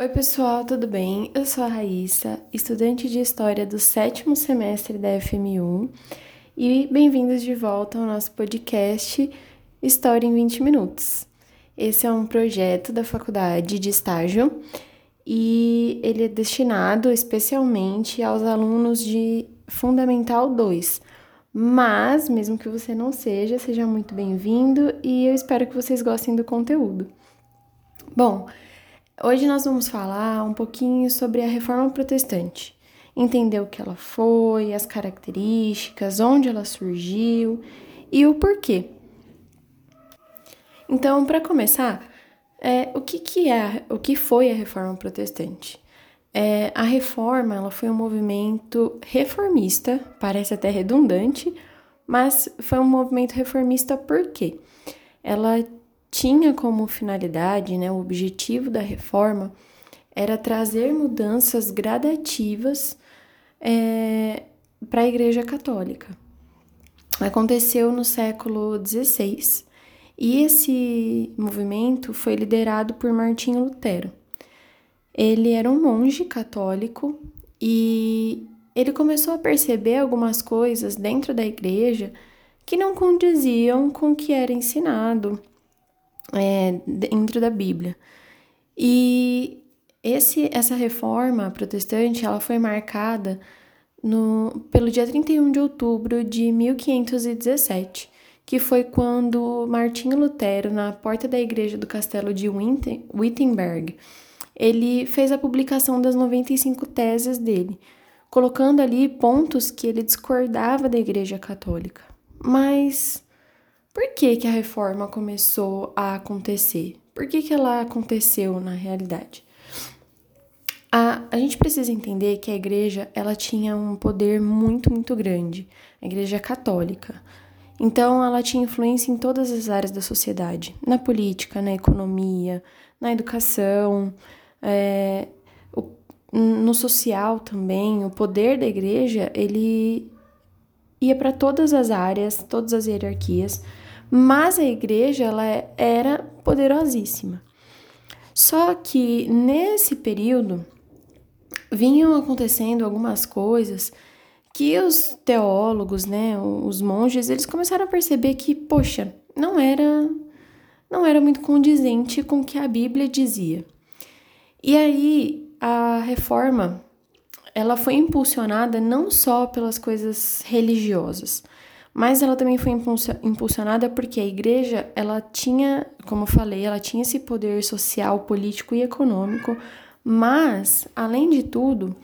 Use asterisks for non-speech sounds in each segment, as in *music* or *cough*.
Oi, pessoal, tudo bem? Eu sou a Raíssa, estudante de História do sétimo semestre da FMU e bem-vindos de volta ao nosso podcast História em 20 Minutos. Esse é um projeto da faculdade de estágio e ele é destinado especialmente aos alunos de Fundamental 2. Mas, mesmo que você não seja, seja muito bem-vindo e eu espero que vocês gostem do conteúdo. Bom, Hoje nós vamos falar um pouquinho sobre a Reforma Protestante, entender o que ela foi, as características, onde ela surgiu e o porquê. Então, para começar, é, o que, que é, o que foi a Reforma Protestante? É, a Reforma, ela foi um movimento reformista, parece até redundante, mas foi um movimento reformista por quê? Ela tinha como finalidade, né, o objetivo da reforma era trazer mudanças gradativas é, para a Igreja Católica. Aconteceu no século XVI e esse movimento foi liderado por Martinho Lutero. Ele era um monge católico e ele começou a perceber algumas coisas dentro da igreja que não condiziam com o que era ensinado é, dentro da Bíblia. E esse, essa reforma protestante ela foi marcada no, pelo dia 31 de outubro de 1517, que foi quando Martinho Lutero, na porta da igreja do castelo de Wittenberg, ele fez a publicação das 95 teses dele, colocando ali pontos que ele discordava da igreja católica. Mas por que, que a reforma começou a acontecer? Por que, que ela aconteceu na realidade? A, a gente precisa entender que a igreja ela tinha um poder muito, muito grande, a igreja católica. Então, ela tinha influência em todas as áreas da sociedade, na política, na economia, na educação, é, o, no social também. O poder da igreja ele ia para todas as áreas, todas as hierarquias, mas a igreja ela era poderosíssima. Só que nesse período vinham acontecendo algumas coisas que os teólogos, né, os monges, eles começaram a perceber que, poxa, não era não era muito condizente com o que a Bíblia dizia. E aí a reforma ela foi impulsionada não só pelas coisas religiosas, mas ela também foi impulsionada porque a igreja, ela tinha, como eu falei, ela tinha esse poder social, político e econômico, mas, além de tudo,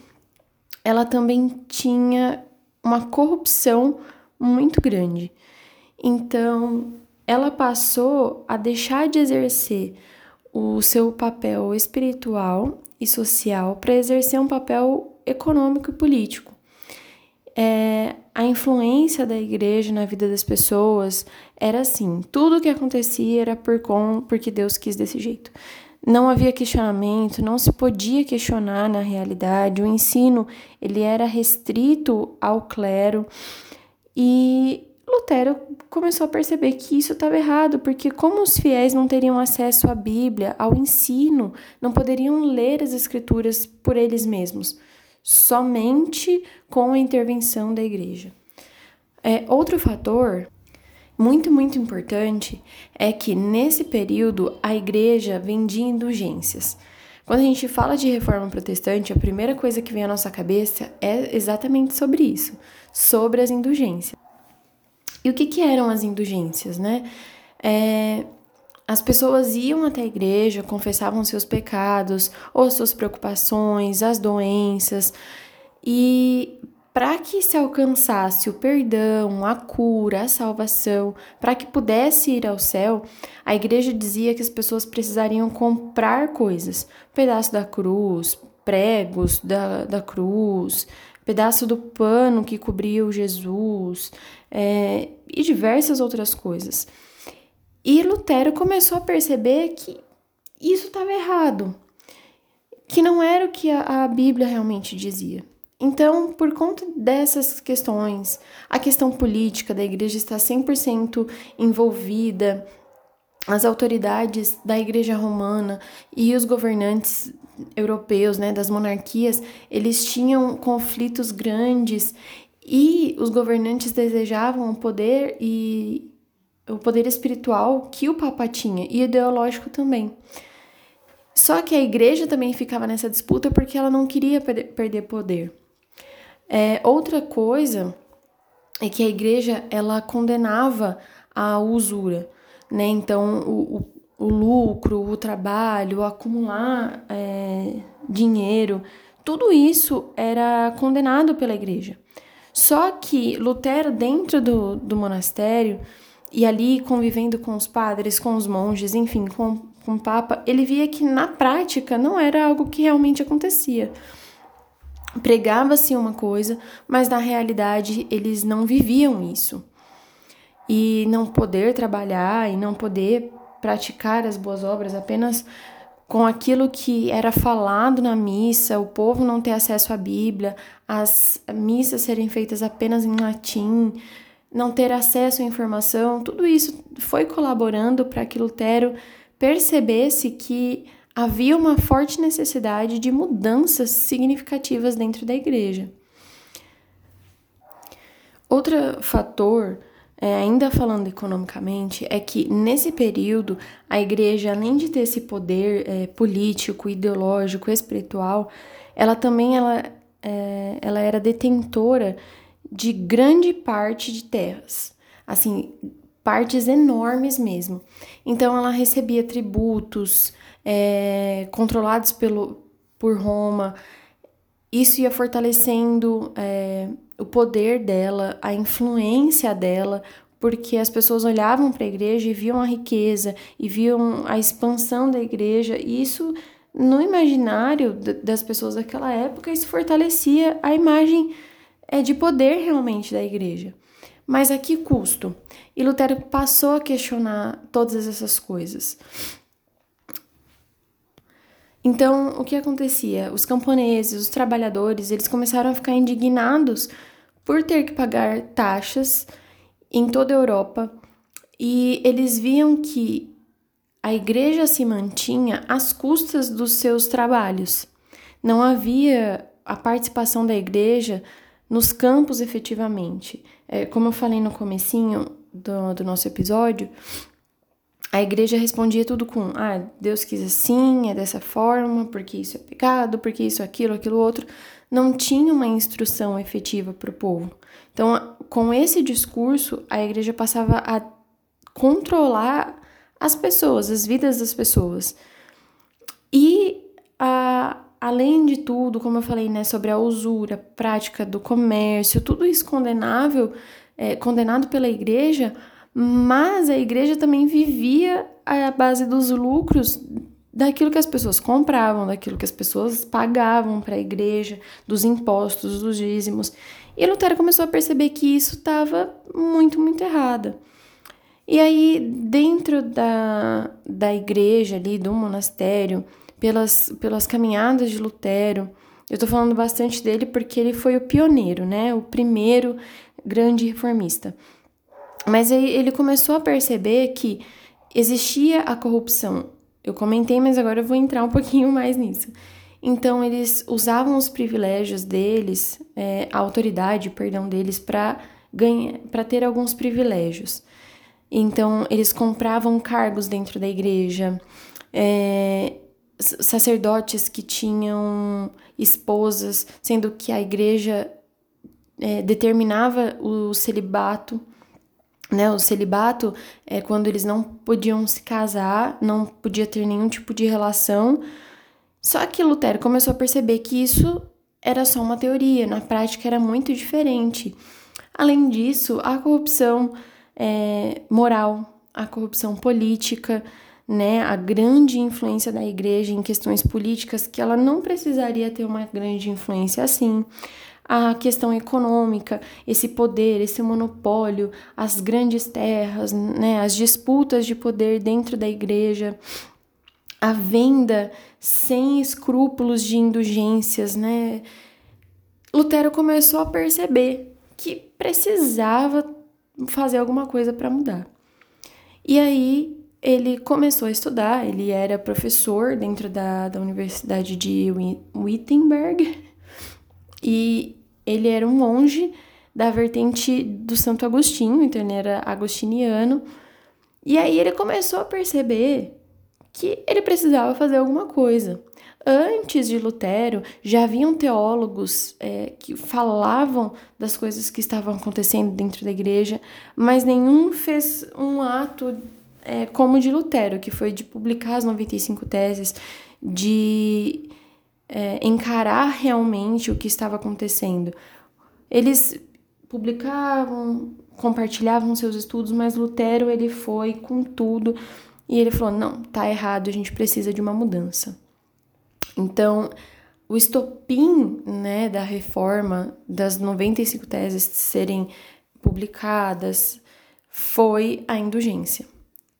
ela também tinha uma corrupção muito grande. Então, ela passou a deixar de exercer o seu papel espiritual e social para exercer um papel econômico e político é, a influência da igreja na vida das pessoas era assim: tudo que acontecia era por com, porque Deus quis desse jeito. Não havia questionamento, não se podia questionar na realidade. O ensino ele era restrito ao clero e Lutero começou a perceber que isso estava errado, porque como os fiéis não teriam acesso à Bíblia, ao ensino, não poderiam ler as escrituras por eles mesmos somente com a intervenção da igreja. É, outro fator muito, muito importante é que nesse período a igreja vendia indulgências. Quando a gente fala de reforma protestante, a primeira coisa que vem à nossa cabeça é exatamente sobre isso, sobre as indulgências. E o que, que eram as indulgências, né? É, as pessoas iam até a igreja, confessavam seus pecados, ou suas preocupações, as doenças, e para que se alcançasse o perdão, a cura, a salvação, para que pudesse ir ao céu, a igreja dizia que as pessoas precisariam comprar coisas: pedaço da cruz, pregos da, da cruz, pedaço do pano que cobria o Jesus é, e diversas outras coisas. E Lutero começou a perceber que isso estava errado, que não era o que a, a Bíblia realmente dizia. Então, por conta dessas questões, a questão política da igreja está 100% envolvida, as autoridades da igreja romana e os governantes, europeus, né, das monarquias, eles tinham conflitos grandes e os governantes desejavam o poder e o poder espiritual que o Papa tinha e ideológico também. Só que a igreja também ficava nessa disputa porque ela não queria perder poder. É, outra coisa é que a igreja ela condenava a usura, né? Então o, o, o lucro, o trabalho, o acumular é, dinheiro, tudo isso era condenado pela igreja. Só que Lutero, dentro do, do monastério, e ali convivendo com os padres, com os monges, enfim, com, com o Papa, ele via que na prática não era algo que realmente acontecia. Pregava-se uma coisa, mas na realidade eles não viviam isso. E não poder trabalhar e não poder praticar as boas obras apenas com aquilo que era falado na missa, o povo não ter acesso à Bíblia, as missas serem feitas apenas em latim, não ter acesso à informação, tudo isso foi colaborando para que Lutero percebesse que havia uma forte necessidade de mudanças significativas dentro da igreja. Outro fator é, ainda falando economicamente, é que nesse período a igreja, além de ter esse poder é, político, ideológico, espiritual, ela também ela, é, ela era detentora de grande parte de terras, assim, partes enormes mesmo. Então ela recebia tributos é, controlados pelo, por Roma. Isso ia fortalecendo é, o poder dela, a influência dela, porque as pessoas olhavam para a igreja e viam a riqueza e viam a expansão da igreja, e isso no imaginário das pessoas daquela época, isso fortalecia a imagem é, de poder realmente da igreja. Mas a que custo? E Lutero passou a questionar todas essas coisas. Então, o que acontecia? Os camponeses, os trabalhadores, eles começaram a ficar indignados por ter que pagar taxas em toda a Europa e eles viam que a igreja se mantinha às custas dos seus trabalhos. Não havia a participação da igreja nos campos efetivamente. É, como eu falei no comecinho do, do nosso episódio, a igreja respondia tudo com: ah, Deus quis assim, é dessa forma, porque isso é pecado, porque isso, aquilo, aquilo outro. Não tinha uma instrução efetiva para o povo. Então, com esse discurso, a igreja passava a controlar as pessoas, as vidas das pessoas. A, além de tudo, como eu falei, né, sobre a usura, prática do comércio, tudo isso condenável, é, condenado pela igreja mas a igreja também vivia à base dos lucros daquilo que as pessoas compravam, daquilo que as pessoas pagavam para a igreja, dos impostos, dos dízimos. E Lutero começou a perceber que isso estava muito, muito errado. E aí, dentro da, da igreja ali, do monastério, pelas, pelas caminhadas de Lutero, eu estou falando bastante dele porque ele foi o pioneiro, né? O primeiro grande reformista. Mas aí ele começou a perceber que existia a corrupção. Eu comentei, mas agora eu vou entrar um *laughs* pouquinho mais nisso. Então, eles usavam os privilégios deles, é, a autoridade, perdão, deles, para ter alguns privilégios. Então, eles compravam cargos dentro da igreja, é, sacerdotes que tinham esposas, sendo que a igreja é, determinava o celibato né, o celibato é quando eles não podiam se casar, não podia ter nenhum tipo de relação. Só que Lutero começou a perceber que isso era só uma teoria, na prática era muito diferente. Além disso, a corrupção é, moral, a corrupção política, né, a grande influência da igreja em questões políticas, que ela não precisaria ter uma grande influência assim a questão econômica, esse poder, esse monopólio, as grandes terras, né, as disputas de poder dentro da igreja, a venda sem escrúpulos de indulgências, né? Lutero começou a perceber que precisava fazer alguma coisa para mudar. E aí ele começou a estudar, ele era professor dentro da, da Universidade de Wittenberg e ele era um monge da vertente do Santo Agostinho, então ele era agostiniano. E aí ele começou a perceber que ele precisava fazer alguma coisa. Antes de Lutero, já haviam teólogos é, que falavam das coisas que estavam acontecendo dentro da igreja, mas nenhum fez um ato é, como de Lutero, que foi de publicar as 95 teses, de é, encarar realmente o que estava acontecendo. Eles publicavam, compartilhavam seus estudos, mas Lutero ele foi com tudo e ele falou: "Não, tá errado, a gente precisa de uma mudança". Então, o estopim, né, da reforma das 95 teses serem publicadas foi a indulgência.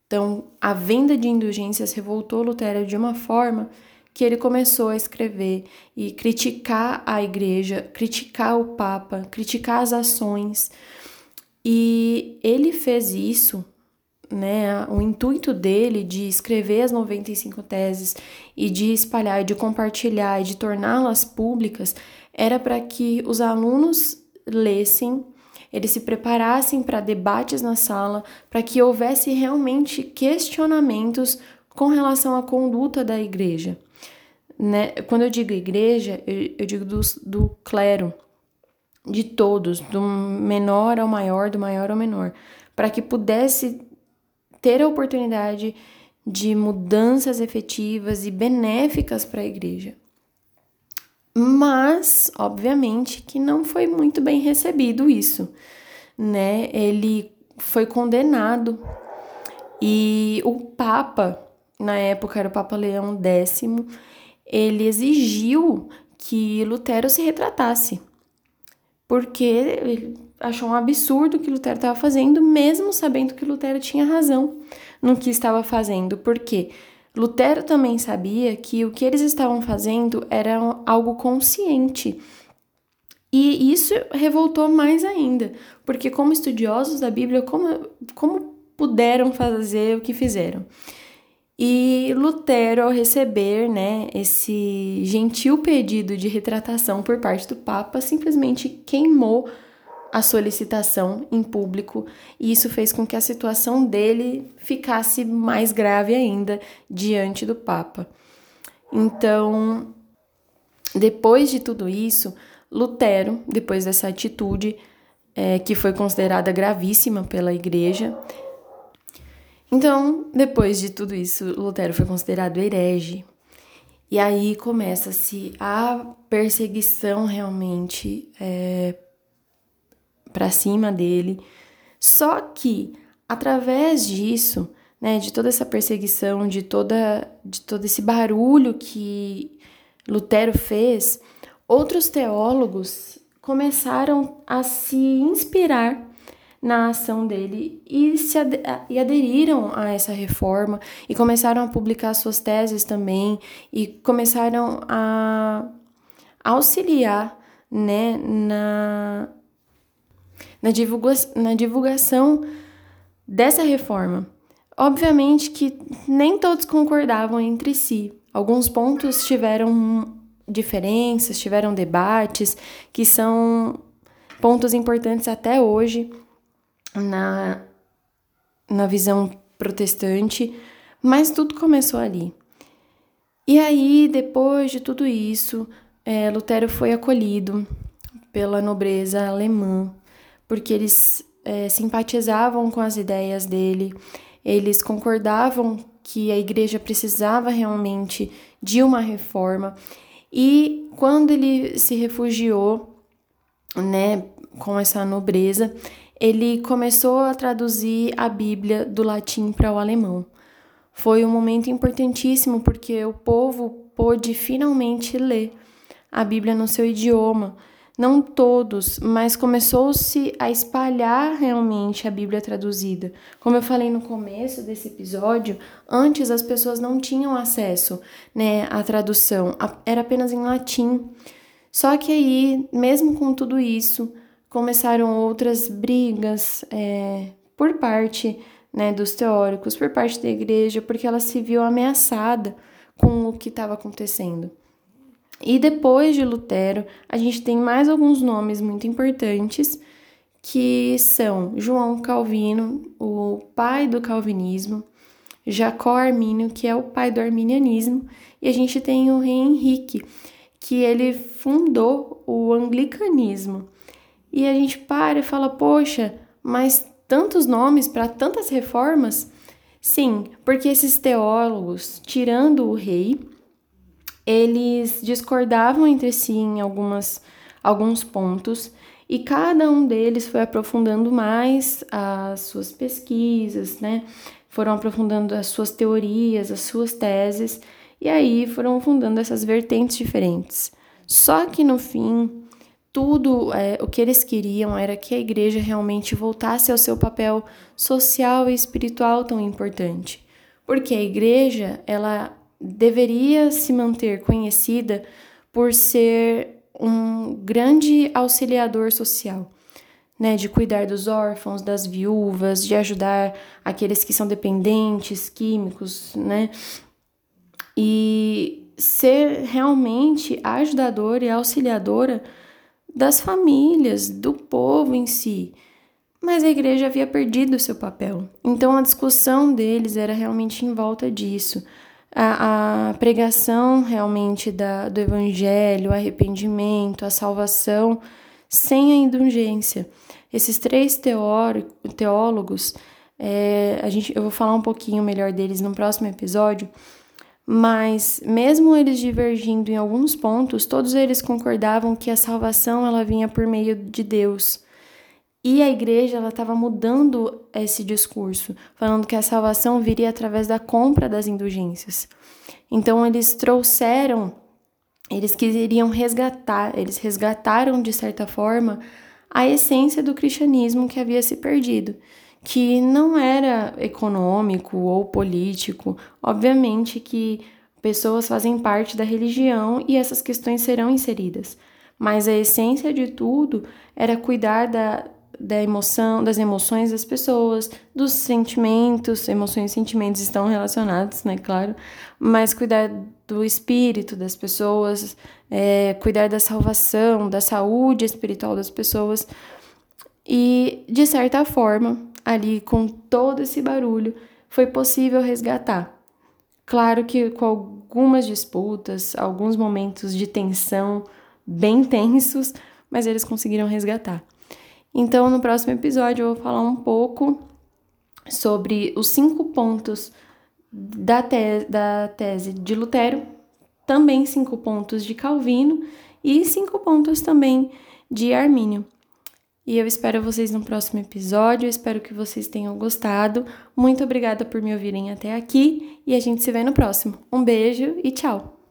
Então, a venda de indulgências revoltou Lutero de uma forma que ele começou a escrever e criticar a igreja, criticar o Papa, criticar as ações. E ele fez isso, né? O intuito dele de escrever as 95 teses e de espalhar, de compartilhar e de torná-las públicas era para que os alunos lessem eles se preparassem para debates na sala, para que houvesse realmente questionamentos com relação à conduta da igreja né? Quando eu digo igreja, eu, eu digo do, do clero, de todos, do menor ao maior, do maior ao menor, para que pudesse ter a oportunidade de mudanças efetivas e benéficas para a igreja. Mas, obviamente, que não foi muito bem recebido isso, né? Ele foi condenado e o Papa, na época era o Papa Leão X, ele exigiu que Lutero se retratasse, porque ele achou um absurdo o que Lutero estava fazendo, mesmo sabendo que Lutero tinha razão no que estava fazendo, porque Lutero também sabia que o que eles estavam fazendo era algo consciente. E isso revoltou mais ainda, porque como estudiosos da Bíblia, como, como puderam fazer o que fizeram? E Lutero, ao receber né, esse gentil pedido de retratação por parte do Papa, simplesmente queimou a solicitação em público, e isso fez com que a situação dele ficasse mais grave ainda diante do Papa. Então, depois de tudo isso, Lutero, depois dessa atitude, é, que foi considerada gravíssima pela Igreja, então, depois de tudo isso, Lutero foi considerado herege. E aí começa-se a perseguição realmente é, para cima dele. Só que, através disso, né, de toda essa perseguição, de, toda, de todo esse barulho que Lutero fez, outros teólogos começaram a se inspirar na ação dele e, se ad e aderiram a essa reforma e começaram a publicar suas teses também e começaram a auxiliar né, na, na, divulga na divulgação dessa reforma. Obviamente que nem todos concordavam entre si. Alguns pontos tiveram diferenças, tiveram debates que são pontos importantes até hoje na, na visão protestante, mas tudo começou ali. E aí, depois de tudo isso, é, Lutero foi acolhido pela nobreza alemã, porque eles é, simpatizavam com as ideias dele, eles concordavam que a igreja precisava realmente de uma reforma. E quando ele se refugiou, né, com essa nobreza, ele começou a traduzir a Bíblia do latim para o alemão. Foi um momento importantíssimo porque o povo pôde finalmente ler a Bíblia no seu idioma. Não todos, mas começou-se a espalhar realmente a Bíblia traduzida. Como eu falei no começo desse episódio, antes as pessoas não tinham acesso né, à tradução, era apenas em latim. Só que aí, mesmo com tudo isso, começaram outras brigas é, por parte né, dos teóricos, por parte da igreja, porque ela se viu ameaçada com o que estava acontecendo. E depois de Lutero, a gente tem mais alguns nomes muito importantes, que são João Calvino, o pai do calvinismo, Jacó Armínio, que é o pai do arminianismo, e a gente tem o rei Henrique, que ele fundou o anglicanismo. E a gente para e fala, poxa, mas tantos nomes para tantas reformas? Sim, porque esses teólogos, tirando o rei, eles discordavam entre si em algumas, alguns pontos e cada um deles foi aprofundando mais as suas pesquisas, né? Foram aprofundando as suas teorias, as suas teses, e aí foram fundando essas vertentes diferentes. Só que no fim, tudo é, o que eles queriam era que a igreja realmente voltasse ao seu papel social e espiritual tão importante. Porque a igreja, ela deveria se manter conhecida por ser um grande auxiliador social, né, de cuidar dos órfãos, das viúvas, de ajudar aqueles que são dependentes, químicos, né, e ser realmente ajudadora e auxiliadora das famílias, do povo em si. Mas a igreja havia perdido seu papel. Então a discussão deles era realmente em volta disso a, a pregação realmente da, do evangelho, o arrependimento, a salvação, sem a indulgência. Esses três teólogos, é, a gente, eu vou falar um pouquinho melhor deles no próximo episódio, mas mesmo eles divergindo em alguns pontos, todos eles concordavam que a salvação ela vinha por meio de Deus e a igreja ela estava mudando esse discurso, falando que a salvação viria através da compra das indulgências. Então eles trouxeram, eles queriam resgatar, eles resgataram de certa forma a essência do cristianismo que havia se perdido, que não era econômico ou político. Obviamente que pessoas fazem parte da religião e essas questões serão inseridas, mas a essência de tudo era cuidar da, da emoção, das emoções das pessoas, dos sentimentos, emoções e sentimentos estão relacionados, né, claro, mas cuidar do espírito das pessoas, é, cuidar da salvação, da saúde espiritual das pessoas. E, de certa forma, ali com todo esse barulho, foi possível resgatar. Claro que com algumas disputas, alguns momentos de tensão bem *laughs* tensos, mas eles conseguiram resgatar. Então, no próximo episódio, eu vou falar um pouco sobre os cinco pontos da, te da tese de Lutero, também cinco pontos de Calvino e cinco pontos também de Armínio. E eu espero vocês no próximo episódio, eu espero que vocês tenham gostado. Muito obrigada por me ouvirem até aqui e a gente se vê no próximo. Um beijo e tchau!